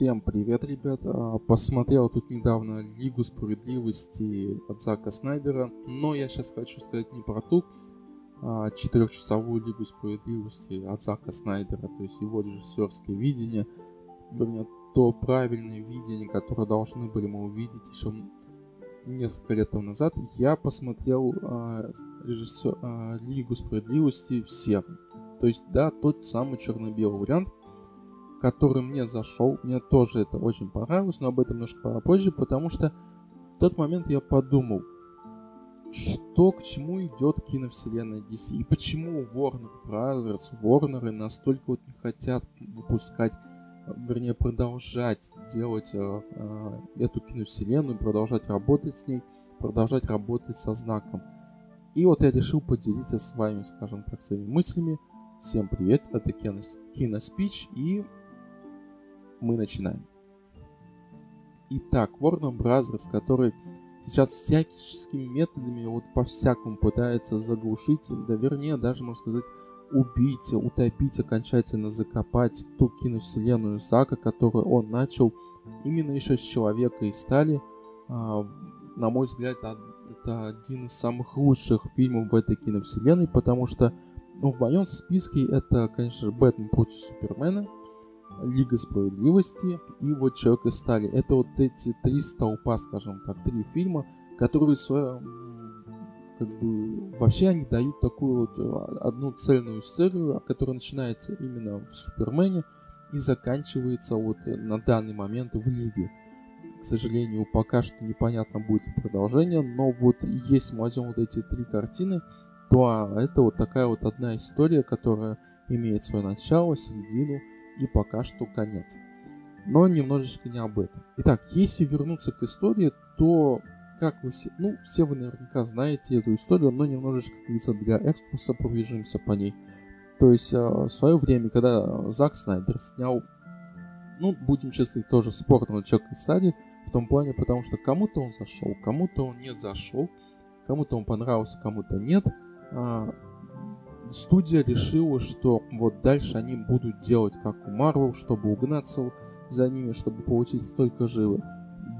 Всем привет, ребята. Посмотрел тут недавно Лигу Справедливости от Зака Снайдера, но я сейчас хочу сказать не про ту а, четырехчасовую Лигу Справедливости от Зака Снайдера, то есть его режиссерское видение, вернее, то правильное видение, которое должны были мы увидеть еще несколько лет тому назад. Я посмотрел а, режиссер, а, Лигу Справедливости всех. То есть, да, тот самый черно-белый вариант, который мне зашел. Мне тоже это очень понравилось, но об этом немножко попозже, потому что в тот момент я подумал, что к чему идет киновселенная DC и почему Warner Brothers, Warner настолько вот не хотят выпускать, вернее продолжать делать э, э, эту киновселенную, продолжать работать с ней, продолжать работать со знаком. И вот я решил поделиться с вами, скажем так, своими мыслями. Всем привет, это Киноспич и мы начинаем. Итак, Warner Brothers, который сейчас всяческими методами вот по-всякому пытается заглушить, да вернее даже, можно сказать, убить, утопить, окончательно закопать ту киновселенную Зака, которую он начал именно еще с Человека из Стали. А, на мой взгляд, это один из самых лучших фильмов в этой киновселенной, потому что ну, в моем списке это, конечно же, Бэтмен против Супермена – Лига Справедливости и вот Человек из Стали. Это вот эти три столпа, скажем так, три фильма, которые свое, как бы, вообще они дают такую вот э, одну цельную историю, которая начинается именно в Супермене и заканчивается вот на данный момент в Лиге. К сожалению, пока что непонятно будет ли продолжение, но вот если мы возьмем вот эти три картины, то а, это вот такая вот одна история, которая имеет свое начало, середину и пока что конец. Но немножечко не об этом. Итак, если вернуться к истории, то, как вы все, ну, все вы наверняка знаете эту историю, но немножечко, для экскурса пробежимся по ней. То есть, а, в свое время, когда Зак Снайдер снял, ну, будем честны, тоже спорного человека стадии, в том плане, потому что кому-то он зашел, кому-то он не зашел, кому-то он понравился, кому-то нет. Студия решила, что вот дальше они будут делать как у Marvel, чтобы угнаться за ними, чтобы получить столько же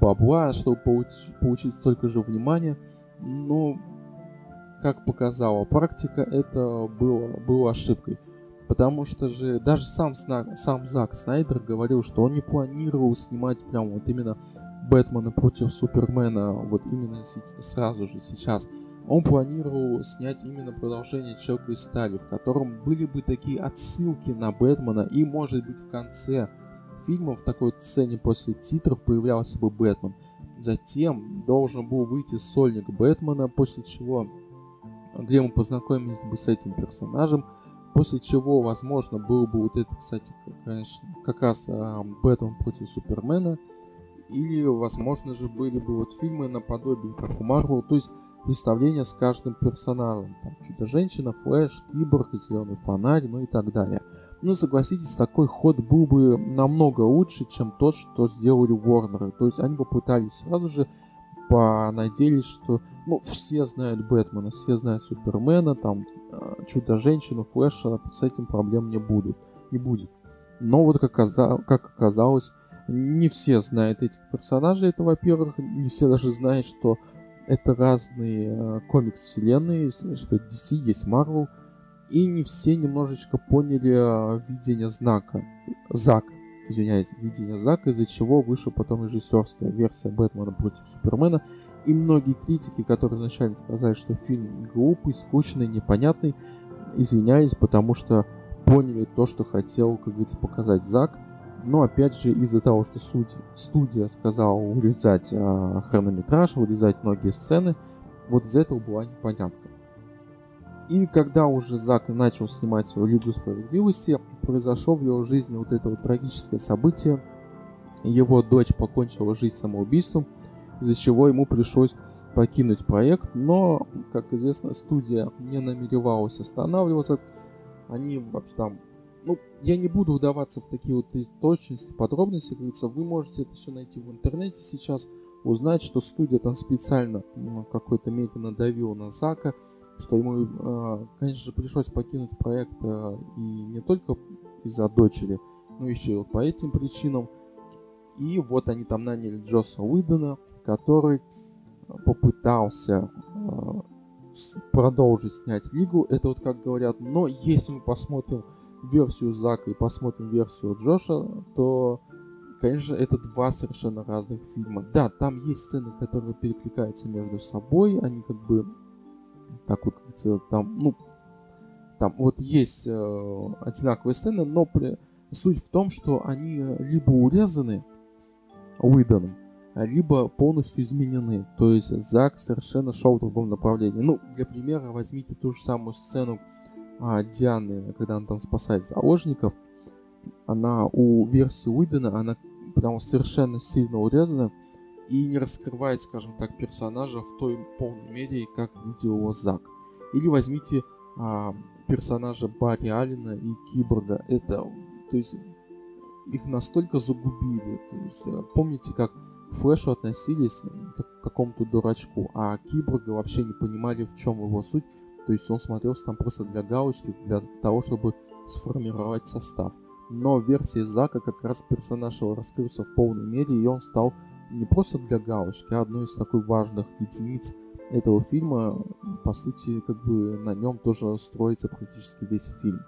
бабла, чтобы получить, получить столько же внимания. Но, как показала практика, это было, было ошибкой. Потому что же даже сам, сам Зак Снайдер говорил, что он не планировал снимать прям вот именно Бэтмена против Супермена вот именно сразу же сейчас он планировал снять именно продолжение Человека из Стали, в котором были бы такие отсылки на Бэтмена, и, может быть, в конце фильма в такой сцене после титров появлялся бы Бэтмен. Затем должен был выйти сольник Бэтмена, после чего, где мы познакомились бы с этим персонажем, после чего, возможно, был бы вот это, кстати, конечно, как раз а, Бэтмен против Супермена, или, возможно же, были бы вот фильмы наподобие, как у Марвел, то есть представление с каждым персонажем. Там Чудо-женщина, Флэш, Киборг, Зеленый фонарь, ну и так далее. Но согласитесь, такой ход был бы намного лучше, чем тот, что сделали Warner. То есть они попытались сразу же понадеялись, что ну, все знают Бэтмена, все знают Супермена, там э, Чудо-женщину, Флэша, с этим проблем не будет. Не будет. Но вот как, как оказалось, не все знают этих персонажей, это во-первых, не все даже знают, что это разные э, комикс-вселенные, что DC есть Marvel, и не все немножечко поняли э, видение знака. Зак, извиняюсь, видение Зака, из-за чего вышла потом режиссерская версия Бэтмена против Супермена. И многие критики, которые вначале сказали, что фильм глупый, скучный, непонятный, извиняюсь, потому что поняли то, что хотел, как говорится, показать Зак – но опять же из-за того, что судья, студия сказала урезать э, хронометраж, урезать многие сцены, вот из этого была непонятка. И когда уже Зак начал снимать свою Лигу Справедливости, произошло в его жизни вот это вот трагическое событие. Его дочь покончила жизнь самоубийством, из-за чего ему пришлось покинуть проект, но, как известно, студия не намеревалась останавливаться. Они вообще там ну, я не буду вдаваться в такие вот точности, подробности, говорится, вы можете это все найти в интернете сейчас, узнать, что студия там специально ну, какой-то мере надавила на Зака, что ему, э, конечно же, пришлось покинуть проект э, и не только из-за дочери, но еще и по этим причинам. И вот они там наняли Джоса Уидона, который попытался э, продолжить снять Лигу. Это вот как говорят. Но если мы посмотрим версию Зака и посмотрим версию Джоша, то, конечно, это два совершенно разных фильма. Да, там есть сцены, которые перекликаются между собой. Они как бы так вот, там, ну, там вот есть э, одинаковые сцены, но при... суть в том, что они либо урезаны Уидоном, либо полностью изменены. То есть Зак совершенно шел в другом направлении. Ну, для примера, возьмите ту же самую сцену Дианы, когда она там спасает заложников. Она у версии Уидона, она прям совершенно сильно урезана и не раскрывает, скажем так, персонажа в той полной мере, как видел его Зак. Или возьмите а, персонажа Барри Аллена и Киборга. Это, то есть, их настолько загубили. То есть, э, помните, как к Флэшу относились к какому-то дурачку, а Киборга вообще не понимали, в чем его суть. То есть он смотрелся там просто для галочки, для того, чтобы сформировать состав. Но в версии Зака как раз персонаж его раскрылся в полной мере, и он стал не просто для галочки, а одной из таких важных единиц этого фильма. По сути, как бы на нем тоже строится практически весь фильм.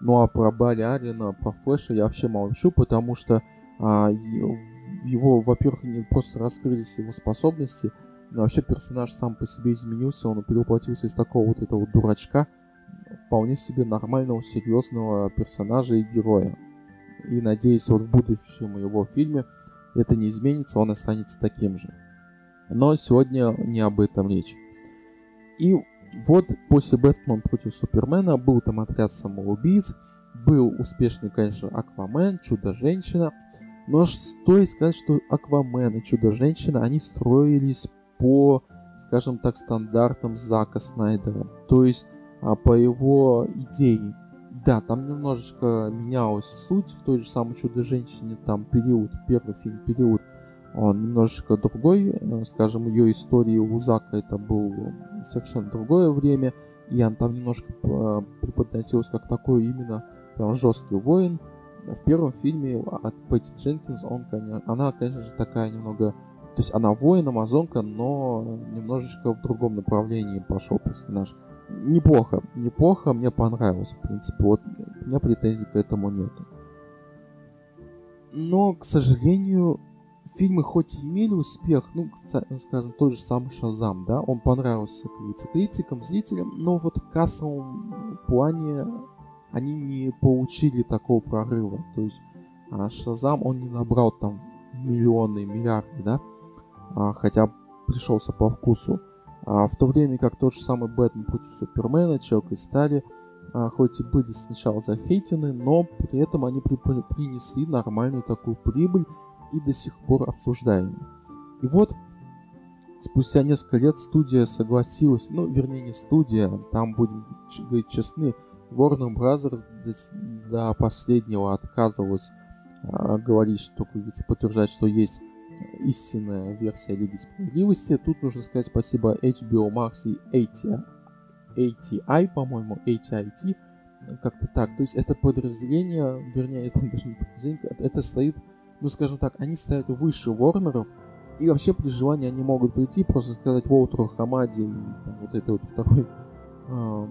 Ну а про Барри Алина, про Флэша я вообще молчу, потому что а, его, во-первых, не просто раскрылись его способности, вообще персонаж сам по себе изменился, он перевоплотился из такого вот этого дурачка вполне себе нормального, серьезного персонажа и героя. И надеюсь, вот в будущем его фильме это не изменится, он останется таким же. Но сегодня не об этом речь. И вот после Бэтмена против Супермена был там отряд самоубийц, был успешный, конечно, Аквамен, Чудо-женщина, но стоит сказать, что Аквамен и Чудо-женщина, они строились по, скажем так, стандартам Зака Снайдера. То есть а, по его идее. Да, там немножечко менялась суть в той же самой Чудо-женщине, там период, первый фильм, период, он немножечко другой, э, скажем, ее истории у Зака это был совершенно другое время, и он там немножко э, преподносился как такой именно прям жесткий воин. В первом фильме от Пэтти Дженкинс он, конечно, она, конечно же, такая немного... То есть она воин, амазонка, но немножечко в другом направлении пошел персонаж неплохо, неплохо, мне понравилось, в принципе, вот у меня претензий к этому нету. Но, к сожалению, фильмы хоть и имели успех, ну, скажем, тот же самый Шазам, да, он понравился критикам, зрителям, но вот в кассовом плане они не получили такого прорыва. То есть а, Шазам, он не набрал там миллионы, миллиарды, да, хотя пришелся по вкусу. А, в то время как тот же самый Бэтмен против Супермена, Человек из Стали, а, хоть и были сначала захейтены, но при этом они при принесли нормальную такую прибыль и до сих пор обсуждаемы. И вот спустя несколько лет студия согласилась, ну, вернее, не студия, там, будем говорить честны, Warner Brothers до, последнего отказывалась говорить, что, подтверждать, что есть истинная версия Лиги Справедливости. Тут нужно сказать спасибо HBO Max и ATI, ATI по-моему, ATIT, как-то так. То есть это подразделение, вернее, это даже не подразделение, это стоит, ну скажем так, они стоят выше Ворнеров, и вообще при желании они могут прийти, просто сказать Уолтеру Хамаде и там, вот этой вот второй, э,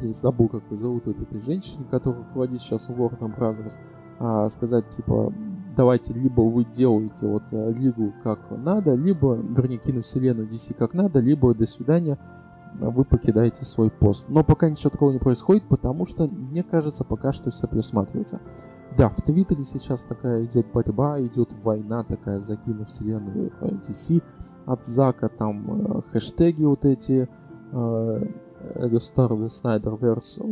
я забыл, как ее зовут, вот этой женщине, которая руководит сейчас Warner Brothers, э, сказать, типа, давайте либо вы делаете вот э, лигу как надо, либо, вернее, киновселенную DC как надо, либо до свидания, вы покидаете свой пост. Но пока ничего такого не происходит, потому что, мне кажется, пока что все присматривается. Да, в Твиттере сейчас такая идет борьба, идет война такая за киновселенную DC. От Зака там э, хэштеги вот эти, э, Restore the Snyderverse,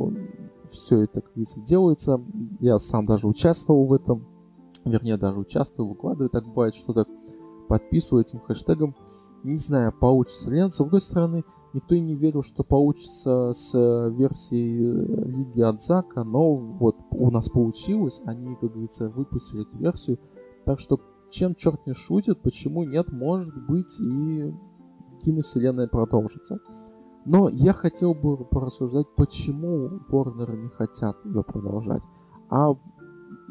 все это, как говорится, делается. Я сам даже участвовал в этом вернее даже участвую, выкладываю, так бывает что-то, подписываю этим хэштегом. Не знаю, получится ли. С другой стороны, никто и не верил, что получится с э, версией э, Лиги от Зака, но вот у нас получилось, они, как говорится, выпустили эту версию. Так что, чем черт не шутит, почему нет, может быть и киновселенная продолжится. Но я хотел бы порассуждать, почему Warner не хотят ее продолжать. А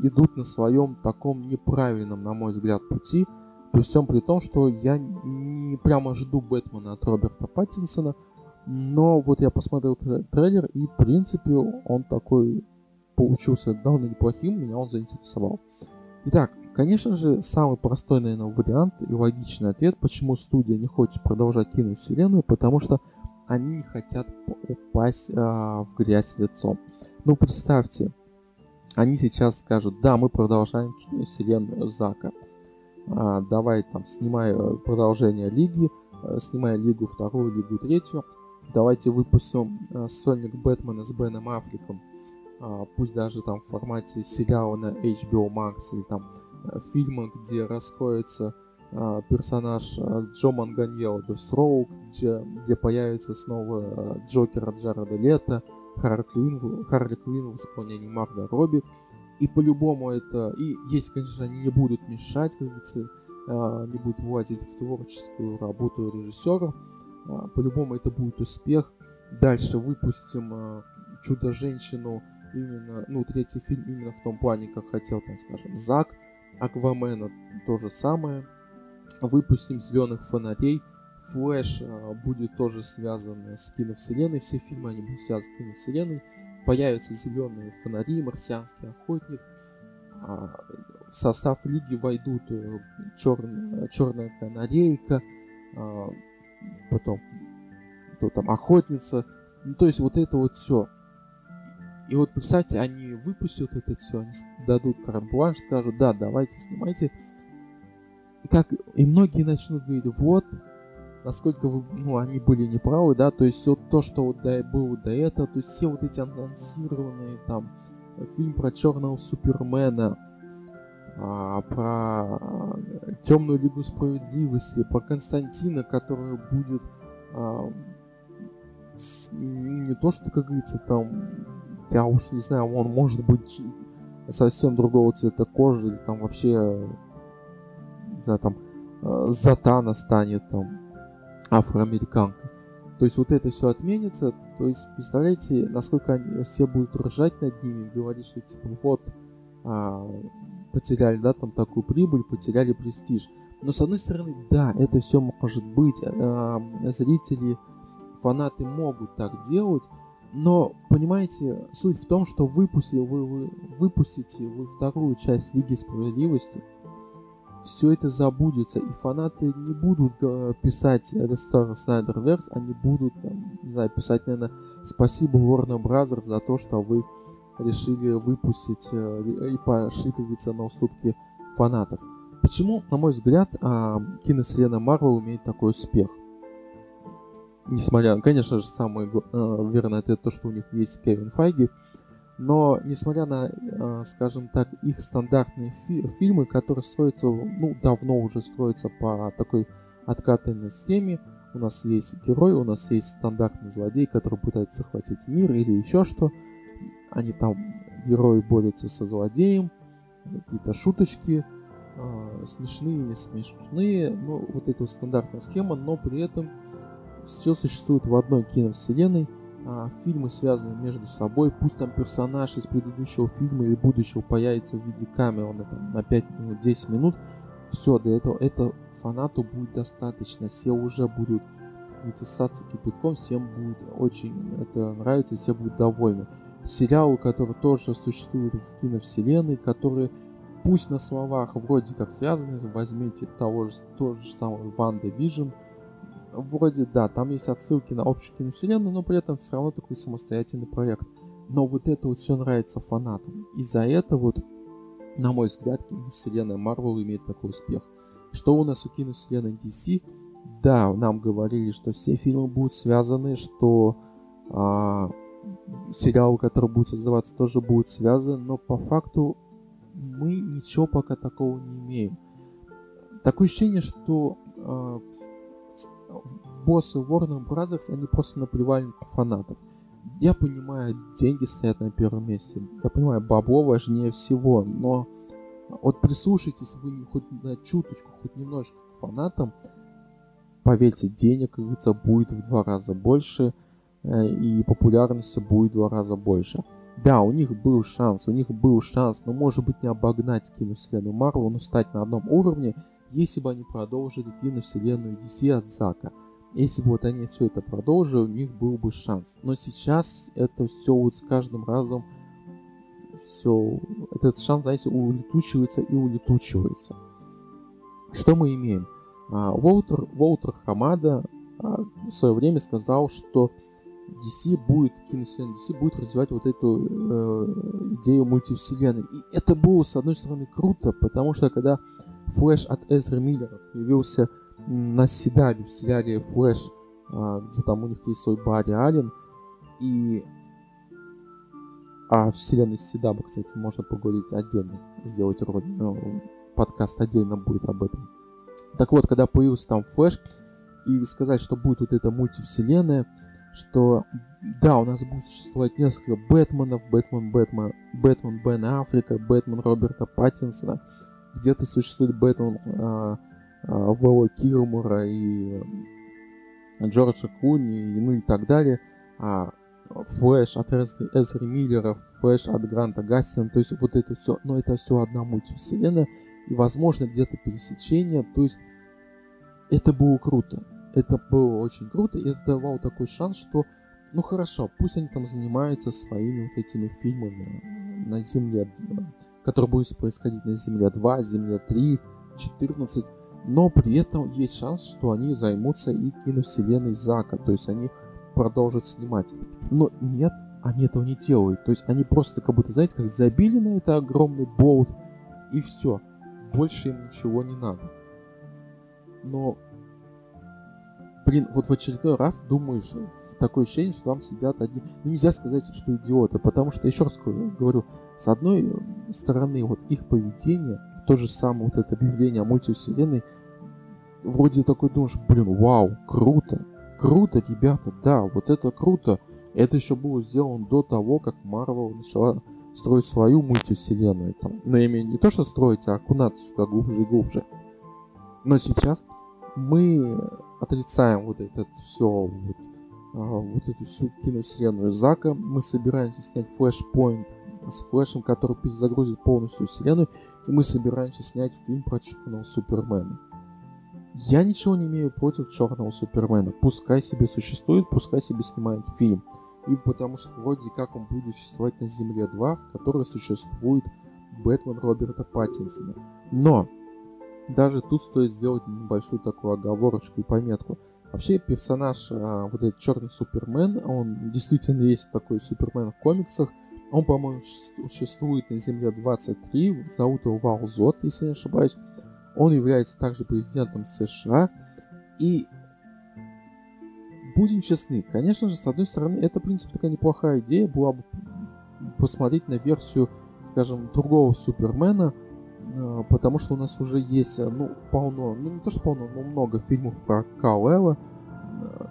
идут на своем таком неправильном, на мой взгляд, пути. При всем при том, что я не прямо жду Бэтмена от Роберта Паттинсона, но вот я посмотрел трейлер, и в принципе он такой получился довольно неплохим, меня он заинтересовал. Итак, конечно же, самый простой, наверное, вариант и логичный ответ, почему студия не хочет продолжать киновселенную, потому что они не хотят упасть а, в грязь лицом. Ну, представьте, они сейчас скажут, да, мы продолжаем киновселенную Зака. А, давай там, снимай э, продолжение Лиги, э, снимай Лигу вторую, Лигу третью. Давайте выпустим э, сольник Бэтмена с Беном Аффлеком а, пусть даже там в формате сериала на HBO Max или там э, фильма, где раскроется а, персонаж а, Джо Манганьело Десроук, где, где появится снова Джокер от Джареда Лето, Харли Квин, Харли Квин в исполнении Марга Робби. И по-любому это... И если, конечно, они не будут мешать, как говорится, не будут влазить в творческую работу режиссера, по-любому это будет успех. Дальше выпустим Чудо-женщину именно, ну, третий фильм именно в том плане, как хотел, там, скажем, Зак, Аквамена то же самое. Выпустим Зеленых фонарей. Флэш будет тоже связан с киновселенной. Все фильмы они будут связаны с киновселенной. Появятся зеленые фонари, марсианский охотник. А, в состав лиги войдут э, черная, черная канарейка, а, потом кто там охотница. Ну, то есть вот это вот все. И вот представьте, они выпустят это все, они дадут карт-бланш, скажут, да, давайте, снимайте. И как, и многие начнут говорить, вот, насколько вы, ну, они были неправы, да, то есть все то, что вот до, было до этого, то есть все вот эти анонсированные там фильм про черного Супермена, а, про темную Лигу Справедливости, про Константина, который будет а, с, не то, что, как говорится, там я уж не знаю, он может быть совсем другого цвета кожи, или там вообще, не знаю, там, э, Затана станет там афроамериканкой. То есть вот это все отменится. То есть представляете, насколько они все будут ржать над ними, говорить, что типа вот а, потеряли, да, там такую прибыль, потеряли престиж. Но с одной стороны, да, это все может быть. А, зрители, фанаты могут так делать, но, понимаете, суть в том, что выпустите вы, вы, выпустите вы вторую часть Лиги Справедливости, все это забудется, и фанаты не будут э, писать Restore Snyderverse, они будут, там, не знаю, писать, наверное, спасибо Warner Brothers за то, что вы решили выпустить э, и пошли, как говорится, на уступки фанатов. Почему, на мой взгляд, э, киновселенная Марвел имеет такой успех? несмотря, конечно же, самый э, верный ответ то, что у них есть Кевин Файги, но несмотря на, э, скажем так, их стандартные фи- фильмы, которые строятся, ну, давно уже строятся по такой откатанной схеме, у нас есть герой, у нас есть стандартный злодей, который пытается захватить мир или еще что. Они там, герои борются со злодеем, какие-то шуточки, э, смешные, не смешные, ну, вот эта стандартная схема, но при этом все существует в одной киновселенной, а, фильмы связаны между собой, пусть там персонаж из предыдущего фильма или будущего появится в виде камеры там, на 5 минут, 10 минут, все, до этого это фанату будет достаточно, все уже будут ссаться кипятком, всем будет очень это нравится, все будут довольны. Сериалы, которые тоже существуют в киновселенной, которые пусть на словах вроде как связаны, возьмите того же, того же самого WandaVision, вроде, да, там есть отсылки на общую киновселенную, но при этом все равно такой самостоятельный проект. Но вот это вот все нравится фанатам. И за это вот, на мой взгляд, киновселенная Marvel имеет такой успех. Что у нас у киновселенной DC? Да, нам говорили, что все фильмы будут связаны, что а, сериалы, которые будут создаваться, тоже будут связаны, но по факту мы ничего пока такого не имеем. Такое ощущение, что а, боссы Warner Brothers, они просто наплевали на фанатов. Я понимаю, деньги стоят на первом месте. Я понимаю, бабло важнее всего, но вот прислушайтесь вы хоть на чуточку, хоть немножко к фанатам, поверьте, денег, как говорится, будет в два раза больше, э, и популярности будет в два раза больше. Да, у них был шанс, у них был шанс, но может быть не обогнать киновселенную Марвел, но стать на одном уровне, если бы они продолжили киновселенную DC от Зака. Если бы вот они все это продолжили, у них был бы шанс. Но сейчас это все вот с каждым разом все, этот шанс, знаете, улетучивается и улетучивается. Что мы имеем? А, Уолтер, Уолтер Хамада а, в свое время сказал, что DC будет, киновселенная DC будет развивать вот эту э, идею мультивселенной. И это было, с одной стороны, круто, потому что когда Флэш от Эзра Миллера появился на CW в сериале Флэш, э, где там у них есть свой Барри Аллен, и а в вселенной CW, кстати, можно поговорить отдельно, сделать ролик, ну, подкаст отдельно будет об этом. Так вот, когда появился там Флэш, и сказать, что будет вот эта мультивселенная, что да, у нас будет существовать несколько Бэтменов, Бэтмен, Бэтмен, Бэтмен Бена Аффлека, Бэтмен Роберта Паттинсона, где-то существует Бэтмен а, а, Вэла Килмера и Джорджа Клуни, и, ну и так далее. А, Флэш от Эзры Миллера, Флэш от Гранта Гастина, то есть вот это все, но это все одна мультивселенная, и возможно где-то пересечение, то есть это было круто. Это было очень круто, и это давало такой шанс, что, ну хорошо, пусть они там занимаются своими вот этими фильмами на Земле, которые будут происходить на Земле 2, Земле 3, 14, но при этом есть шанс, что они займутся и киновселенной Зака, то есть они продолжат снимать. Но нет, они этого не делают. То есть они просто как будто, знаете, как забили на это огромный болт, и все. Больше им ничего не надо. Но блин, вот в очередной раз думаешь, в такое ощущение, что там сидят одни... Ну, нельзя сказать, что идиоты, потому что, еще раз говорю, с одной стороны, вот их поведение, то же самое вот это объявление о мультивселенной, вроде такой думаешь, блин, вау, круто, круто, ребята, да, вот это круто. Это еще было сделано до того, как Марвел начала строить свою мультивселенную. Там, но я имею не то, что строить, а окунаться сюда глубже и глубже. Но сейчас мы отрицаем вот это все, вот, а, вот эту всю киновселенную Зака. Мы собираемся снять флешпоинт с флешем, который перезагрузит полностью вселенную, и мы собираемся снять фильм про черного Супермена. Я ничего не имею против черного Супермена. Пускай себе существует, пускай себе снимает фильм. И потому что вроде как он будет существовать на Земле 2, в которой существует Бэтмен Роберта Паттинсона. Но даже тут стоит сделать небольшую такую оговорочку и пометку. Вообще персонаж, а, вот этот черный Супермен, он действительно есть такой Супермен в комиксах. Он, по-моему, существует на Земле 23, зовут его Валзот, если не ошибаюсь. Он является также президентом США. И будем честны, конечно же, с одной стороны, это, в принципе, такая неплохая идея была бы посмотреть на версию, скажем, другого Супермена – потому что у нас уже есть, э, ну, полно, ну, не то, что полно, но много фильмов про Кауэла, э,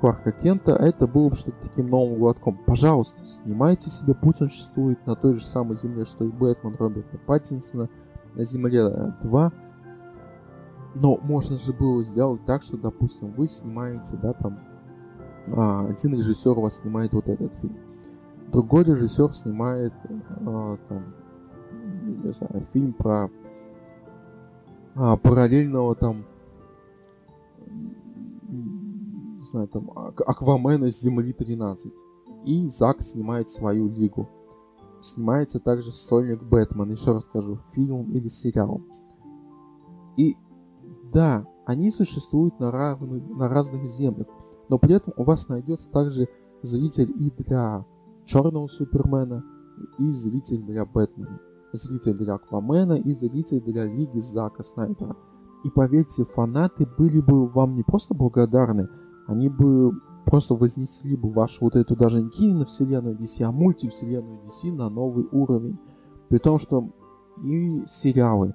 Кларка Кента, а это было бы что-то таким новым глотком. Пожалуйста, снимайте себе, пусть он существует на той же самой земле, что и Бэтмен Роберта Паттинсона, на земле 2, но можно же было сделать так, что, допустим, вы снимаете, да, там, а, один режиссер у вас снимает вот этот фильм, другой режиссер снимает, а, там, не знаю, фильм про а, параллельного там не знаю, там Аквамена с Земли 13. И Зак снимает свою лигу. Снимается также Сольник Бэтмен, еще раз скажу, фильм или сериал. И да, они существуют на, равных, на разных землях, но при этом у вас найдется также зритель и для Черного Супермена, и зритель для Бэтмена зритель для Аквамена и зритель для Лиги Зака Снайпера. И поверьте, фанаты были бы вам не просто благодарны, они бы просто вознесли бы вашу вот эту даже не киновселенную DC, а мультивселенную DC на новый уровень. При том, что и сериалы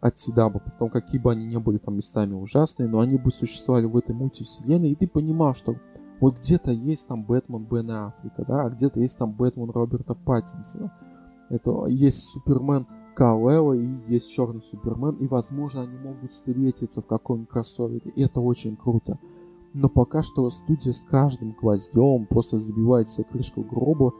от Сидаба, потом какие бы они ни были там местами ужасные, но они бы существовали в этой мультивселенной, и ты понимал, что вот где-то есть там Бэтмен Бена Африка, да, а где-то есть там Бэтмен Роберта Паттинсона, это есть Супермен Кауэлла и есть Черный Супермен, и, возможно, они могут встретиться в каком-нибудь кроссовере, и это очень круто. Но пока что студия с каждым гвоздем просто забивает себе крышку гроба,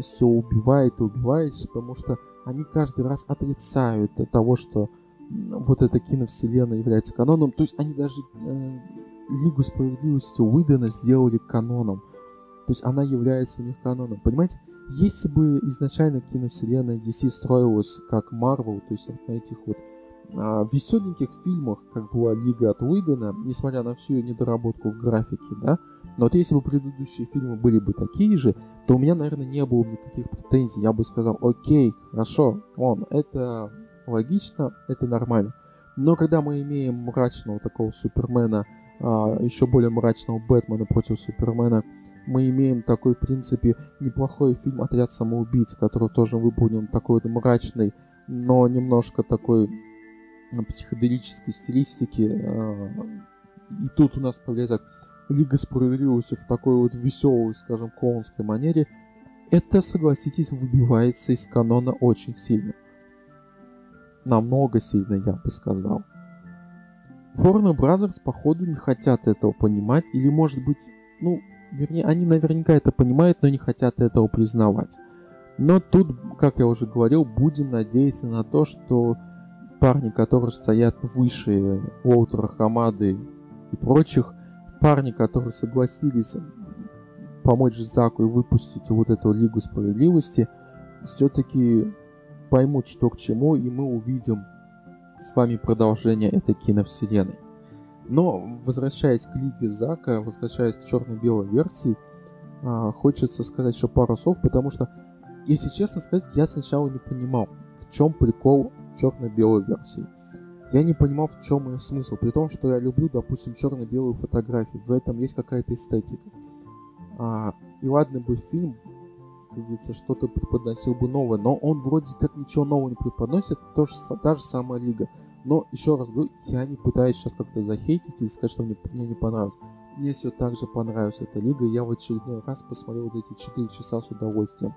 все убивает и убивает, потому что они каждый раз отрицают того, что вот эта киновселенная является каноном. То есть они даже э, Лигу справедливости Уидона сделали каноном. То есть она является у них каноном. Понимаете? Если бы изначально киновселенная DC строилась как Marvel, то есть на этих вот а, веселеньких фильмах, как была Лига от Уидона, несмотря на всю ее недоработку в графике, да, но вот если бы предыдущие фильмы были бы такие же, то у меня, наверное, не было бы никаких претензий. Я бы сказал, окей, хорошо, он, это логично, это нормально. Но когда мы имеем мрачного такого Супермена, а, еще более мрачного Бэтмена против Супермена, мы имеем такой, в принципе, неплохой фильм «Отряд самоубийц», который тоже выполнен такой вот мрачный, но немножко такой психоделической стилистики. А, и тут у нас появляется Лига Справедливости в такой вот веселой, скажем, клоунской манере. Это, согласитесь, выбивается из канона очень сильно. Намного сильно, я бы сказал. Warner Brothers, походу, не хотят этого понимать, или, может быть, ну, вернее, они наверняка это понимают, но не хотят этого признавать. Но тут, как я уже говорил, будем надеяться на то, что парни, которые стоят выше Уолтера Хамады и прочих, парни, которые согласились помочь Заку и выпустить вот эту Лигу Справедливости, все-таки поймут, что к чему, и мы увидим с вами продолжение этой киновселенной. Но, возвращаясь к Лиге Зака, возвращаясь к черно-белой версии, а, хочется сказать еще пару слов, потому что, если честно сказать, я сначала не понимал, в чем прикол черно-белой версии. Я не понимал, в чем ее смысл, при том, что я люблю, допустим, черно-белую фотографию, в этом есть какая-то эстетика. А, и ладно бы фильм, как говорится, что-то преподносил бы новое, но он вроде как ничего нового не преподносит, то же, та же самая лига. Но еще раз говорю, я не пытаюсь сейчас как-то захейтить или сказать, что мне, мне не понравилось. Мне все так же понравилась эта лига, я в очередной раз посмотрел вот эти 4 часа с удовольствием.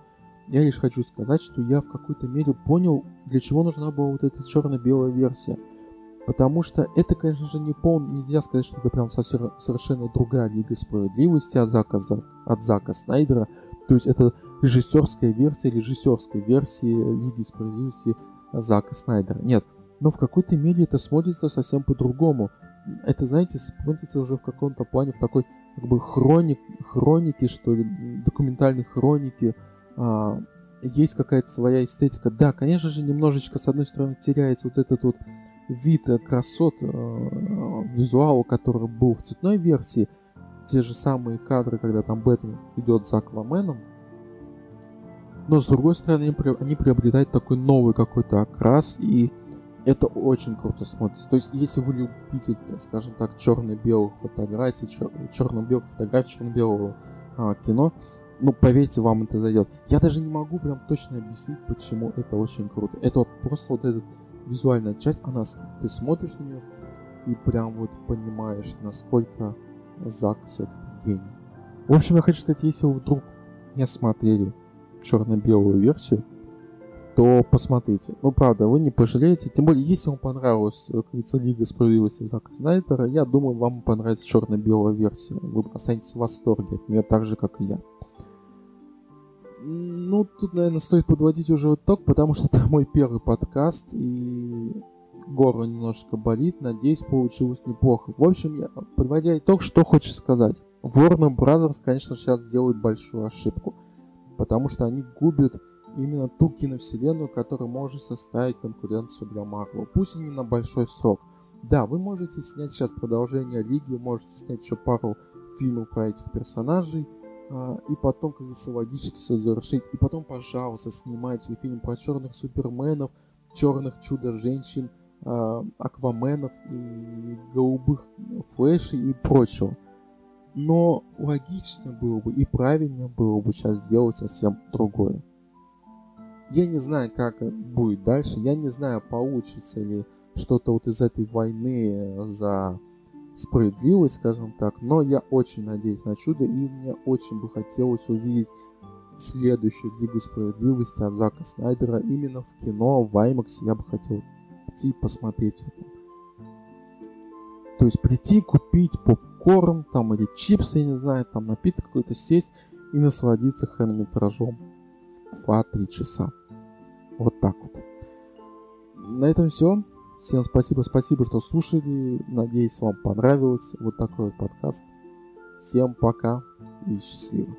Я лишь хочу сказать, что я в какой-то мере понял, для чего нужна была вот эта черно-белая версия. Потому что это, конечно же, не пол... Нельзя сказать, что это прям совсем, совершенно другая Лига Справедливости от Зака, от Зака Снайдера. То есть это режиссерская версия режиссерской версии Лиги Справедливости Зака Снайдера. Нет, но в какой-то мере это смотрится совсем по-другому. Это, знаете, смотрится уже в каком-то плане в такой как бы хроник, хроники, что ли, документальной хроники. А, есть какая-то своя эстетика. Да, конечно же, немножечко, с одной стороны, теряется вот этот вот вид красот э, визуала, который был в цветной версии. Те же самые кадры, когда там Бэтмен идет за Акваменом. Но, с другой стороны, они приобретают такой новый какой-то окрас и это очень круто смотрится. То есть, если вы любите, скажем так, черно-белых фотографий, чер- черно-белых фотографий, черно-белого а, кино, ну, поверьте, вам это зайдет. Я даже не могу прям точно объяснить, почему это очень круто. Это вот просто вот эта визуальная часть, она, ты смотришь на нее и прям вот понимаешь, насколько Зак все-таки гений. В общем, я хочу сказать, если вы вдруг не смотрели черно-белую версию, то посмотрите. Ну, правда, вы не пожалеете. Тем более, если вам понравилась, как говорится, Лига Справедливости Зака Снайдера, я думаю, вам понравится черно-белая версия. Вы останетесь в восторге от нее, так же, как и я. Ну, тут, наверное, стоит подводить уже итог, потому что это мой первый подкаст, и горло немножко болит. Надеюсь, получилось неплохо. В общем, я, подводя итог, что хочется сказать. Warner Brothers, конечно, сейчас делают большую ошибку, потому что они губят именно ту киновселенную, которая может составить конкуренцию для Марвел. Пусть и не на большой срок. Да, вы можете снять сейчас продолжение Лиги, можете снять еще пару фильмов про этих персонажей, а, и потом, как говорится, логически все завершить. И потом, пожалуйста, снимайте фильм про черных суперменов, черных чудо-женщин, а, акваменов и голубых флешей и прочего. Но логичнее было бы и правильнее было бы сейчас сделать совсем другое. Я не знаю, как будет дальше. Я не знаю, получится ли что-то вот из этой войны за справедливость, скажем так. Но я очень надеюсь на чудо, и мне очень бы хотелось увидеть следующую Лигу Справедливости от Зака Снайдера именно в кино, в IMAX. Я бы хотел прийти посмотреть это. То есть прийти, купить попкорн, там, или чипсы, я не знаю, там, напиток какой-то, сесть и насладиться хронометражом 2-3 часа. Вот так вот. На этом все. Всем спасибо, спасибо, что слушали. Надеюсь, вам понравилось вот такой вот подкаст. Всем пока и счастливо.